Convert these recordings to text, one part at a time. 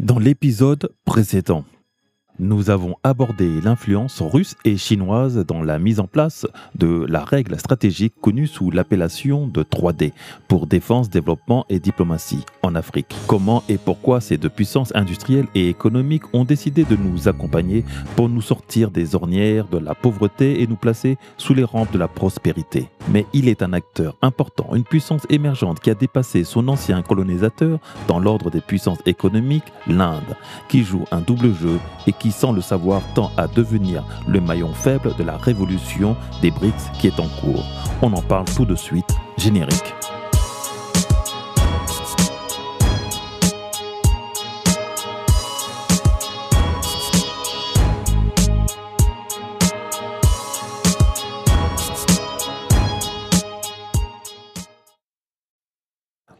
Dans l'épisode précédent, nous avons abordé l'influence russe et chinoise dans la mise en place de la règle stratégique connue sous l'appellation de 3D pour défense, développement et diplomatie en Afrique. Comment et pourquoi ces deux puissances industrielles et économiques ont décidé de nous accompagner pour nous sortir des ornières de la pauvreté et nous placer sous les rampes de la prospérité? Mais il est un acteur important, une puissance émergente qui a dépassé son ancien colonisateur dans l'ordre des puissances économiques, l'Inde, qui joue un double jeu et qui qui, sans le savoir, tend à devenir le maillon faible de la révolution des BRICS qui est en cours. On en parle tout de suite, générique.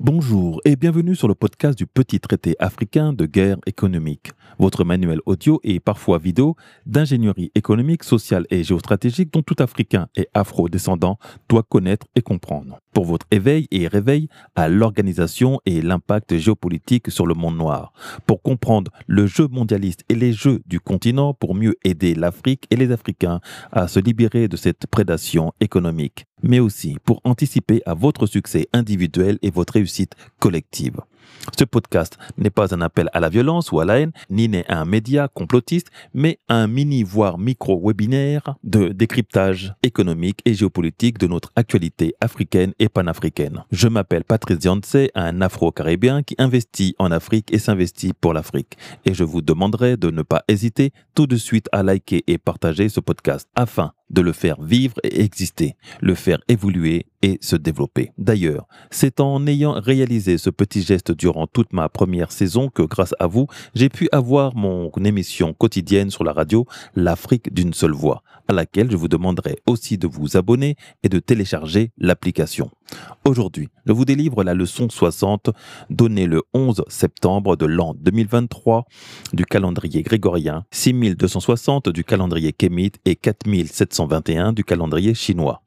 Bonjour et bienvenue sur le podcast du petit traité africain de guerre économique, votre manuel audio et parfois vidéo d'ingénierie économique, sociale et géostratégique dont tout Africain et afro-descendant doit connaître et comprendre. Pour votre éveil et réveil à l'organisation et l'impact géopolitique sur le monde noir, pour comprendre le jeu mondialiste et les jeux du continent pour mieux aider l'Afrique et les Africains à se libérer de cette prédation économique mais aussi pour anticiper à votre succès individuel et votre réussite collective. Ce podcast n'est pas un appel à la violence ou à la haine, ni n'est un média complotiste, mais un mini voire micro-webinaire de décryptage économique et géopolitique de notre actualité africaine et panafricaine. Je m'appelle Patrice Dianse, un afro-caribéen qui investit en Afrique et s'investit pour l'Afrique. Et je vous demanderai de ne pas hésiter tout de suite à liker et partager ce podcast afin de le faire vivre et exister, le faire évoluer et se développer. D'ailleurs, c'est en ayant réalisé ce petit geste durant toute ma première saison que grâce à vous, j'ai pu avoir mon émission quotidienne sur la radio L'Afrique d'une seule voix, à laquelle je vous demanderai aussi de vous abonner et de télécharger l'application. Aujourd'hui, je vous délivre la leçon 60 donnée le 11 septembre de l'an 2023 du calendrier grégorien, 6260 du calendrier kémite et 4721 du calendrier chinois.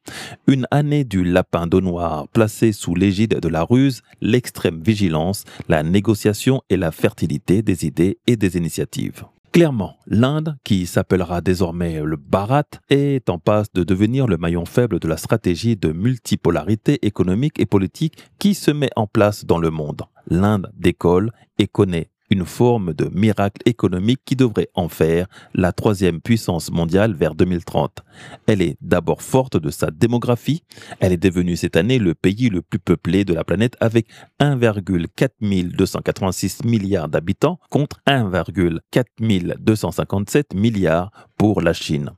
Une année du lapin d'eau noir placé sous l'égide de la ruse, l'extrême vigilance, la négociation et la fertilité des idées et des initiatives. Clairement, l'Inde, qui s'appellera désormais le Bharat, est en passe de devenir le maillon faible de la stratégie de multipolarité économique et politique qui se met en place dans le monde. L'Inde décolle et connaît une forme de miracle économique qui devrait en faire la troisième puissance mondiale vers 2030. Elle est d'abord forte de sa démographie. Elle est devenue cette année le pays le plus peuplé de la planète avec 1,4286 milliards d'habitants contre 1,4257 milliards pour la Chine.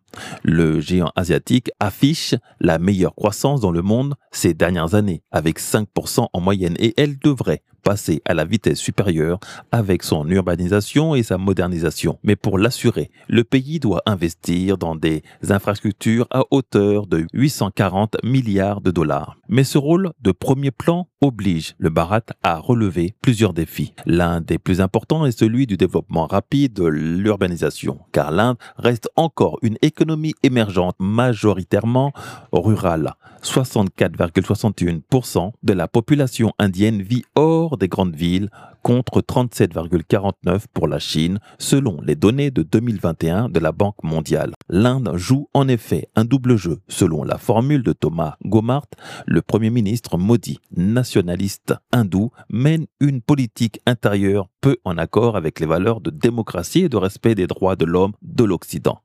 Le géant asiatique affiche la meilleure croissance dans le monde ces dernières années, avec 5% en moyenne, et elle devrait passer à la vitesse supérieure avec son urbanisation et sa modernisation. Mais pour l'assurer, le pays doit investir dans des infrastructures à hauteur de 840 milliards de dollars. Mais ce rôle de premier plan oblige le Bharat à relever plusieurs défis. L'un des plus importants est celui du développement rapide de l'urbanisation, car l'Inde reste encore une économie émergente majoritairement rurale. 64,61% de la population indienne vit hors des grandes villes contre 37,49 pour la Chine, selon les données de 2021 de la Banque mondiale. L'Inde joue en effet un double jeu, selon la formule de Thomas Gomart, le Premier ministre maudit nationaliste hindou mène une politique intérieure peu en accord avec les valeurs de démocratie et de respect des droits de l'homme de l'Occident.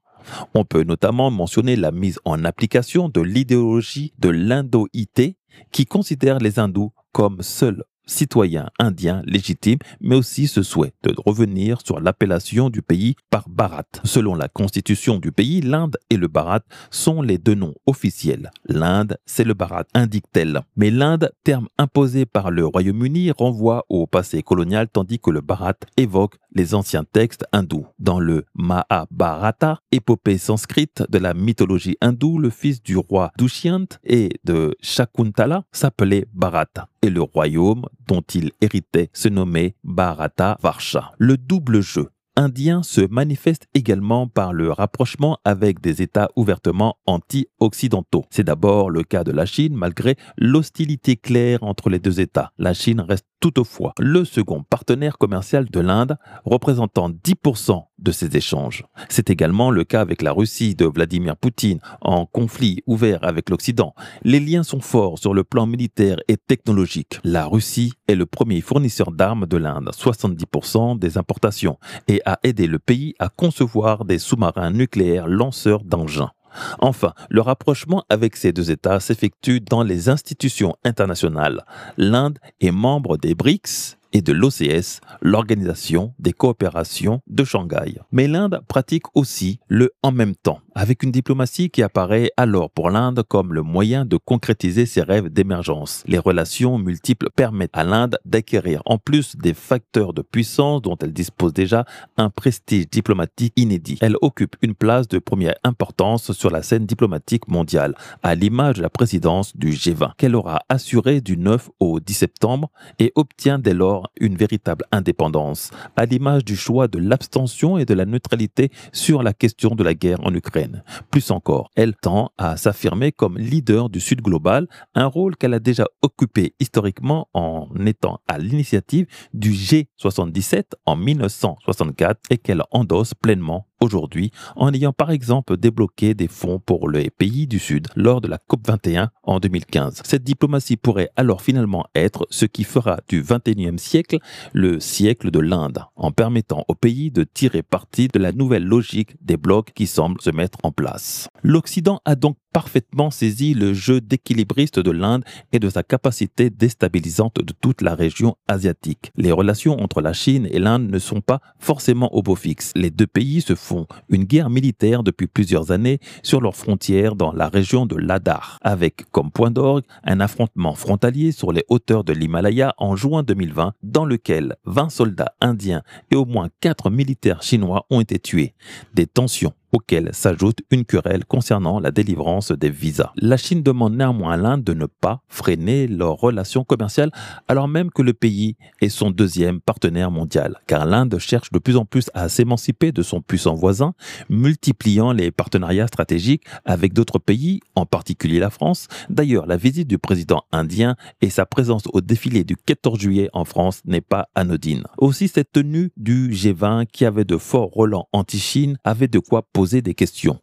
On peut notamment mentionner la mise en application de l'idéologie de l'indoïté qui considère les hindous comme seuls citoyen indien légitime, mais aussi ce souhait de revenir sur l'appellation du pays par Bharat. Selon la constitution du pays, l'Inde et le Bharat sont les deux noms officiels. L'Inde, c'est le Bharat, indique-t-elle. Mais l'Inde, terme imposé par le Royaume-Uni, renvoie au passé colonial, tandis que le Bharat évoque les anciens textes hindous. Dans le Mahabharata, épopée sanscrite de la mythologie hindoue, le fils du roi Dushyant et de Shakuntala s'appelait Bharata et le royaume dont il héritait se nommait Bharata Varsha. Le double jeu indien se manifeste également par le rapprochement avec des États ouvertement anti-occidentaux. C'est d'abord le cas de la Chine malgré l'hostilité claire entre les deux États. La Chine reste toutefois le second partenaire commercial de l'Inde, représentant 10% de ces échanges. C'est également le cas avec la Russie de Vladimir Poutine, en conflit ouvert avec l'Occident. Les liens sont forts sur le plan militaire et technologique. La Russie est le premier fournisseur d'armes de l'Inde, 70% des importations, et a aidé le pays à concevoir des sous-marins nucléaires lanceurs d'engins. Enfin, le rapprochement avec ces deux États s'effectue dans les institutions internationales. L'Inde est membre des BRICS et de l'OCS, l'Organisation des coopérations de Shanghai. Mais l'Inde pratique aussi le en même temps, avec une diplomatie qui apparaît alors pour l'Inde comme le moyen de concrétiser ses rêves d'émergence. Les relations multiples permettent à l'Inde d'acquérir, en plus des facteurs de puissance dont elle dispose déjà, un prestige diplomatique inédit. Elle occupe une place de première importance sur la scène diplomatique mondiale, à l'image de la présidence du G20, qu'elle aura assurée du 9 au 10 septembre et obtient dès lors une véritable indépendance, à l'image du choix de l'abstention et de la neutralité sur la question de la guerre en Ukraine. Plus encore, elle tend à s'affirmer comme leader du Sud global, un rôle qu'elle a déjà occupé historiquement en étant à l'initiative du G77 en 1964 et qu'elle endosse pleinement aujourd'hui en ayant par exemple débloqué des fonds pour les pays du Sud lors de la COP21 en 2015. Cette diplomatie pourrait alors finalement être ce qui fera du 21e siècle le siècle de l'Inde, en permettant au pays de tirer parti de la nouvelle logique des blocs qui semblent se mettre en place. L'Occident a donc parfaitement saisi le jeu d'équilibriste de l'Inde et de sa capacité déstabilisante de toute la région asiatique. Les relations entre la Chine et l'Inde ne sont pas forcément au beau fixe. Les deux pays se font une guerre militaire depuis plusieurs années sur leurs frontières dans la région de Ladakh, avec comme point d'orgue un affrontement frontalier sur les hauteurs de l'Himalaya en juin 2020, dans lequel 20 soldats indiens et au moins 4 militaires chinois ont été tués. Des tensions auquel s'ajoute une querelle concernant la délivrance des visas. La Chine demande néanmoins à l'Inde de ne pas freiner leurs relations commerciales alors même que le pays est son deuxième partenaire mondial, car l'Inde cherche de plus en plus à s'émanciper de son puissant voisin, multipliant les partenariats stratégiques avec d'autres pays, en particulier la France. D'ailleurs, la visite du président indien et sa présence au défilé du 14 juillet en France n'est pas anodine. Aussi, cette tenue du G20 qui avait de forts relents anti-Chine avait de quoi poser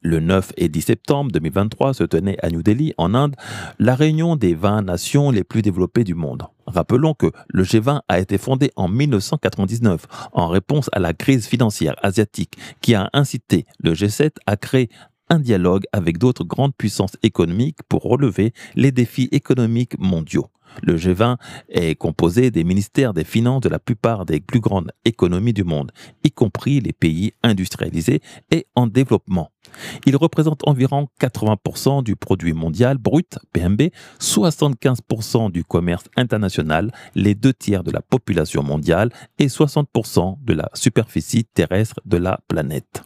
Le 9 et 10 septembre 2023 se tenait à New Delhi, en Inde, la réunion des 20 nations les plus développées du monde. Rappelons que le G20 a été fondé en 1999 en réponse à la crise financière asiatique qui a incité le G7 à créer un dialogue avec d'autres grandes puissances économiques pour relever les défis économiques mondiaux. Le G20 est composé des ministères des Finances de la plupart des plus grandes économies du monde, y compris les pays industrialisés et en développement. Il représente environ 80% du produit mondial brut, PMB, 75% du commerce international, les deux tiers de la population mondiale et 60% de la superficie terrestre de la planète.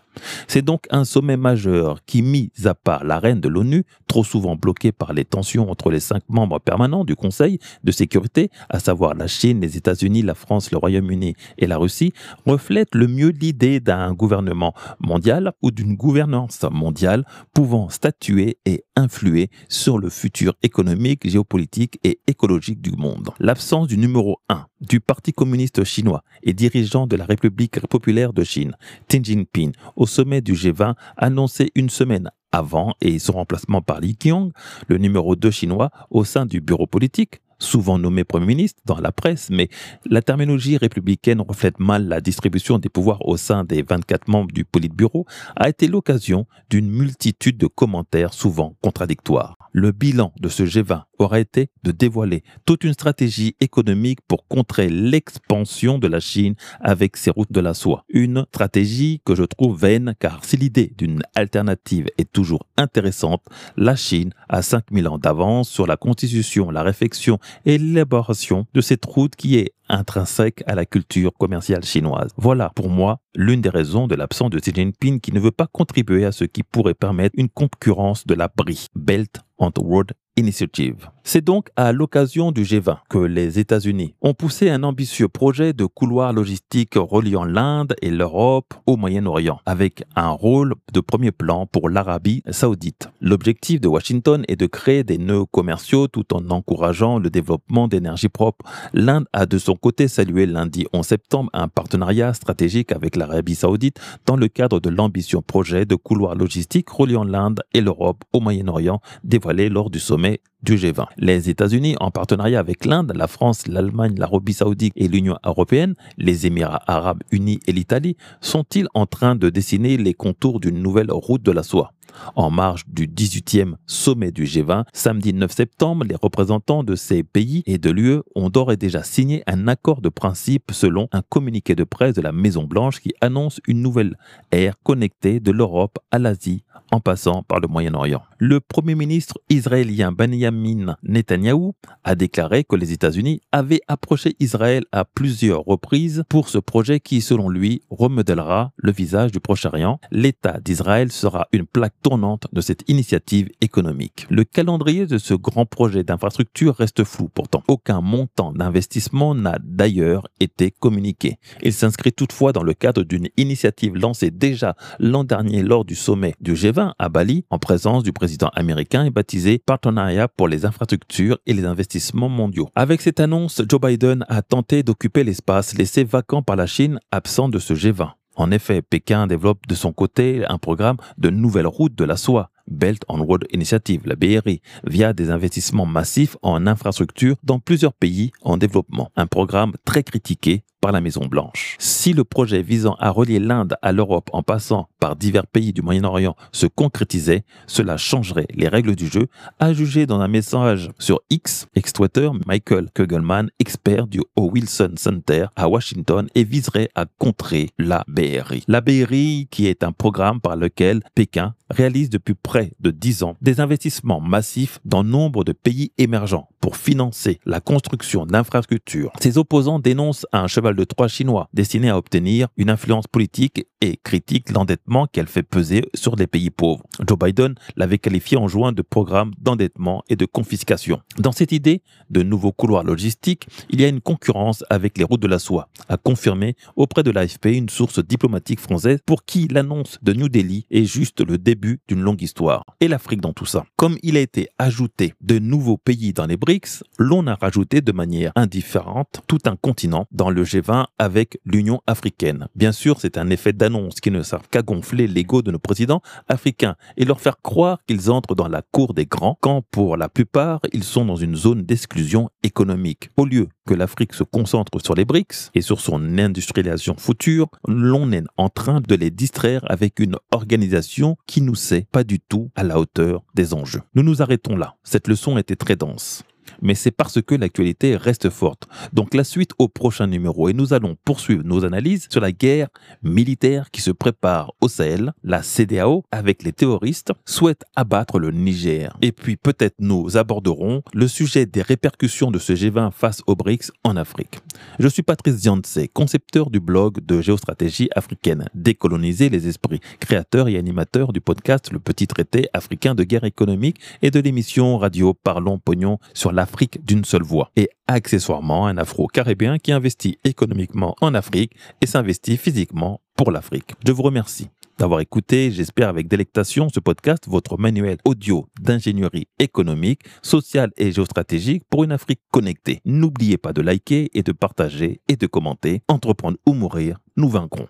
C'est donc un sommet majeur qui, mis à part la reine de l'ONU, trop souvent bloquée par les tensions entre les cinq membres permanents du Conseil de sécurité, à savoir la Chine, les États-Unis, la France, le Royaume-Uni et la Russie, reflète le mieux l'idée d'un gouvernement mondial ou d'une gouvernance mondiale pouvant statuer et influer sur le futur économique, géopolitique et écologique du monde. L'absence du numéro 1 du Parti communiste chinois et dirigeant de la République populaire de Chine, Xi Jinping, au sommet du G20, annoncé une semaine avant et son remplacement par Li Qiang, le numéro 2 chinois, au sein du bureau politique, souvent nommé Premier ministre dans la presse, mais la terminologie républicaine reflète mal la distribution des pouvoirs au sein des 24 membres du Politburo, a été l'occasion d'une multitude de commentaires souvent contradictoires. Le bilan de ce G20 aura été de dévoiler toute une stratégie économique pour contrer l'expansion de la Chine avec ses routes de la soie. Une stratégie que je trouve vaine car si l'idée d'une alternative est toujours intéressante, la Chine a 5000 ans d'avance sur la constitution, la réflexion et l'élaboration de cette route qui est intrinsèque à la culture commerciale chinoise. Voilà pour moi l'une des raisons de l'absence de Xi Jinping qui ne veut pas contribuer à ce qui pourrait permettre une concurrence de la BRI, Belt and Road Initiative. C'est donc à l'occasion du G20 que les États-Unis ont poussé un ambitieux projet de couloir logistique reliant l'Inde et l'Europe au Moyen-Orient, avec un rôle de premier plan pour l'Arabie saoudite. L'objectif de Washington est de créer des nœuds commerciaux tout en encourageant le développement d'énergie propre. L'Inde a de son côté salué lundi 11 septembre un partenariat stratégique avec l'Arabie saoudite dans le cadre de l'ambitieux projet de couloir logistique reliant l'Inde et l'Europe au Moyen-Orient dévoilé lors du sommet du G20. Les États-Unis, en partenariat avec l'Inde, la France, l'Allemagne, l'Arabie saoudite et l'Union européenne, les Émirats arabes unis et l'Italie, sont-ils en train de dessiner les contours d'une nouvelle route de la soie? En marge du 18e sommet du G20, samedi 9 septembre, les représentants de ces pays et de l'UE ont d'ores et déjà signé un accord de principe selon un communiqué de presse de la Maison-Blanche qui annonce une nouvelle ère connectée de l'Europe à l'Asie en passant par le Moyen-Orient. Le Premier ministre israélien Benjamin Netanyahou a déclaré que les États-Unis avaient approché Israël à plusieurs reprises pour ce projet qui, selon lui, remodèlera le visage du Proche-Orient. L'État d'Israël sera une plaque tournante de cette initiative économique. Le calendrier de ce grand projet d'infrastructure reste flou pourtant. Aucun montant d'investissement n'a d'ailleurs été communiqué. Il s'inscrit toutefois dans le cadre d'une initiative lancée déjà l'an dernier lors du sommet du G20 à Bali en présence du président américain et baptisé Partenariat pour les infrastructures et les investissements mondiaux. Avec cette annonce, Joe Biden a tenté d'occuper l'espace laissé vacant par la Chine absent de ce G20. En effet, Pékin développe de son côté un programme de nouvelles routes de la soie, Belt on Road Initiative, la BRI, via des investissements massifs en infrastructures dans plusieurs pays en développement. Un programme très critiqué par la Maison Blanche. Si le projet visant à relier l'Inde à l'Europe en passant par divers pays du Moyen-Orient se concrétisait, cela changerait les règles du jeu, a jugé dans un message sur X, ex-Twitter, Michael Kugelman, expert du O. Wilson Center à Washington et viserait à contrer la BRI. La BRI qui est un programme par lequel Pékin réalise depuis près de 10 ans des investissements massifs dans nombre de pays émergents pour financer la construction d'infrastructures. Ses opposants dénoncent un cheval de Troie chinois destiné à obtenir une influence politique et critiquent l'endettement qu'elle fait peser sur les pays pauvres. Joe Biden l'avait qualifié en juin de programme d'endettement et de confiscation. Dans cette idée de nouveaux couloirs logistiques, il y a une concurrence avec les routes de la soie, a confirmé auprès de l'AFP une source diplomatique française pour qui l'annonce de New Delhi est juste le début d'une longue histoire. Et l'Afrique dans tout ça. Comme il a été ajouté de nouveaux pays dans les BRICS, l'on a rajouté de manière indifférente tout un continent dans le G20 avec l'Union africaine. Bien sûr, c'est un effet d'annonce qui ne sert qu'à gonfler l'ego de nos présidents africains et leur faire croire qu'ils entrent dans la cour des grands quand pour la plupart ils sont dans une zone d'exclusion économique. Au lieu que l'Afrique se concentre sur les BRICS et sur son industrialisation future, l'on est en train de les distraire avec une organisation qui nous sait pas du tout à la hauteur des enjeux. Nous nous arrêtons là. Cette leçon était très dense mais c'est parce que l'actualité reste forte. Donc la suite au prochain numéro et nous allons poursuivre nos analyses sur la guerre militaire qui se prépare au Sahel. La CDAO, avec les terroristes, souhaite abattre le Niger. Et puis peut-être nous aborderons le sujet des répercussions de ce G20 face aux BRICS en Afrique. Je suis Patrice Diantse, concepteur du blog de géostratégie africaine, décoloniser les esprits, créateur et animateur du podcast Le Petit Traité africain de guerre économique et de l'émission radio Parlons Pognon sur l'Afrique d'une seule voix. Et accessoirement un afro-caribéen qui investit économiquement en Afrique et s'investit physiquement pour l'Afrique. Je vous remercie d'avoir écouté, j'espère avec délectation, ce podcast, votre manuel audio d'ingénierie économique, sociale et géostratégique pour une Afrique connectée. N'oubliez pas de liker et de partager et de commenter. Entreprendre ou mourir, nous vaincrons.